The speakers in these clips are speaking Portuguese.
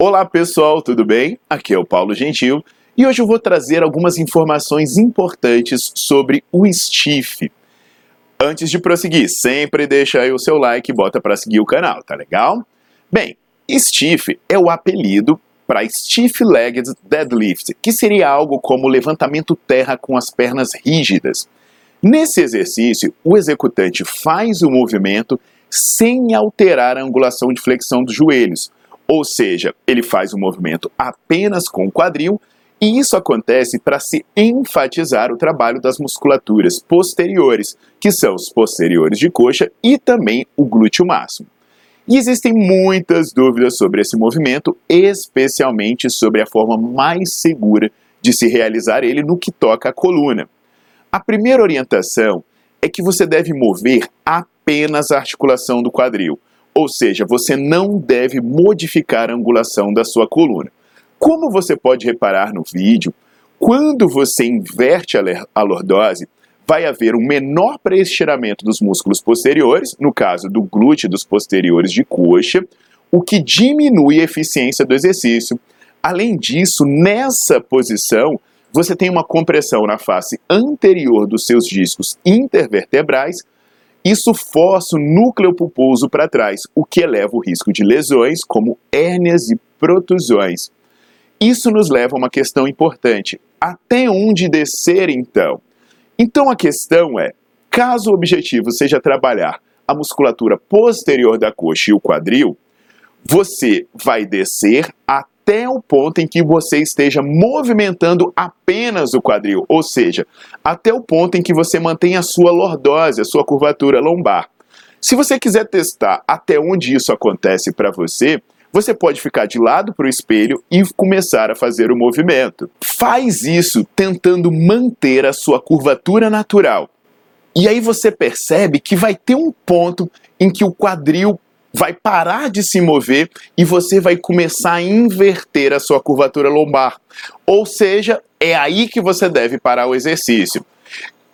Olá pessoal, tudo bem? Aqui é o Paulo Gentil e hoje eu vou trazer algumas informações importantes sobre o Stiff. Antes de prosseguir, sempre deixa aí o seu like e bota para seguir o canal, tá legal? Bem, Stiff é o apelido para Stiff Legged Deadlift, que seria algo como levantamento terra com as pernas rígidas. Nesse exercício, o executante faz o movimento sem alterar a angulação de flexão dos joelhos, ou seja, ele faz o movimento apenas com o quadril, e isso acontece para se enfatizar o trabalho das musculaturas posteriores, que são os posteriores de coxa e também o glúteo máximo. E existem muitas dúvidas sobre esse movimento, especialmente sobre a forma mais segura de se realizar ele no que toca à coluna. A primeira orientação é que você deve mover apenas a articulação do quadril, ou seja, você não deve modificar a angulação da sua coluna. Como você pode reparar no vídeo, quando você inverte a lordose, vai haver um menor pré-estiramento dos músculos posteriores, no caso do glúteo dos posteriores de coxa, o que diminui a eficiência do exercício. Além disso, nessa posição, você tem uma compressão na face anterior dos seus discos intervertebrais, isso força o núcleo pulposo para trás, o que eleva o risco de lesões como hérnias e protusões. Isso nos leva a uma questão importante. Até onde descer então? Então a questão é, caso o objetivo seja trabalhar a musculatura posterior da coxa e o quadril, você vai descer até até o ponto em que você esteja movimentando apenas o quadril, ou seja, até o ponto em que você mantém a sua lordose, a sua curvatura lombar. Se você quiser testar até onde isso acontece para você, você pode ficar de lado para o espelho e começar a fazer o movimento. Faz isso tentando manter a sua curvatura natural. E aí você percebe que vai ter um ponto em que o quadril vai parar de se mover e você vai começar a inverter a sua curvatura lombar. Ou seja, é aí que você deve parar o exercício.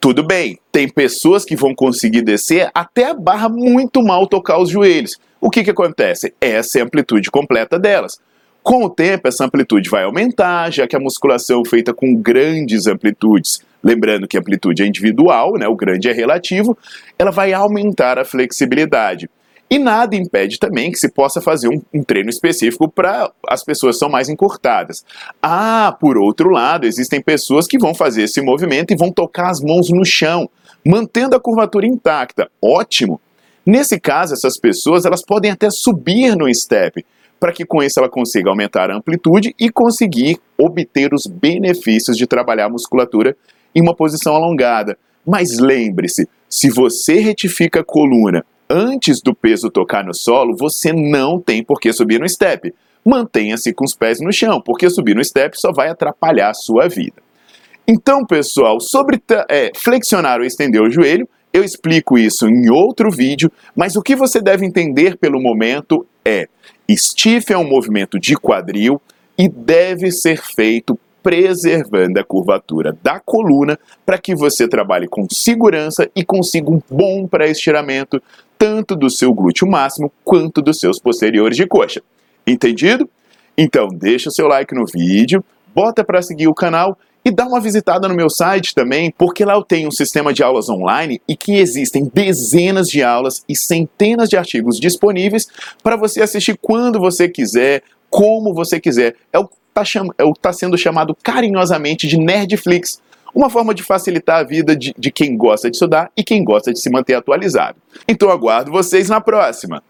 Tudo bem, tem pessoas que vão conseguir descer até a barra muito mal tocar os joelhos. O que, que acontece? Essa é a amplitude completa delas. Com o tempo, essa amplitude vai aumentar, já que a musculação é feita com grandes amplitudes, lembrando que a amplitude é individual, né, o grande é relativo, ela vai aumentar a flexibilidade. E nada impede também que se possa fazer um, um treino específico para as pessoas que são mais encurtadas. Ah, por outro lado, existem pessoas que vão fazer esse movimento e vão tocar as mãos no chão, mantendo a curvatura intacta. Ótimo! Nesse caso, essas pessoas elas podem até subir no step, para que com isso ela consiga aumentar a amplitude e conseguir obter os benefícios de trabalhar a musculatura em uma posição alongada. Mas lembre-se, se você retifica a coluna antes do peso tocar no solo, você não tem por que subir no step. Mantenha-se com os pés no chão, porque subir no step só vai atrapalhar a sua vida. Então, pessoal, sobre é, flexionar ou estender o joelho, eu explico isso em outro vídeo, mas o que você deve entender pelo momento é: stiff é um movimento de quadril e deve ser feito preservando a curvatura da coluna para que você trabalhe com segurança e consiga um bom pré-estiramento tanto do seu glúteo máximo quanto dos seus posteriores de coxa. Entendido? Então deixa o seu like no vídeo, bota para seguir o canal e dá uma visitada no meu site também, porque lá eu tenho um sistema de aulas online e que existem dezenas de aulas e centenas de artigos disponíveis para você assistir quando você quiser, como você quiser. É o está cham tá sendo chamado carinhosamente de Nerdflix, uma forma de facilitar a vida de, de quem gosta de estudar e quem gosta de se manter atualizado. Então aguardo vocês na próxima!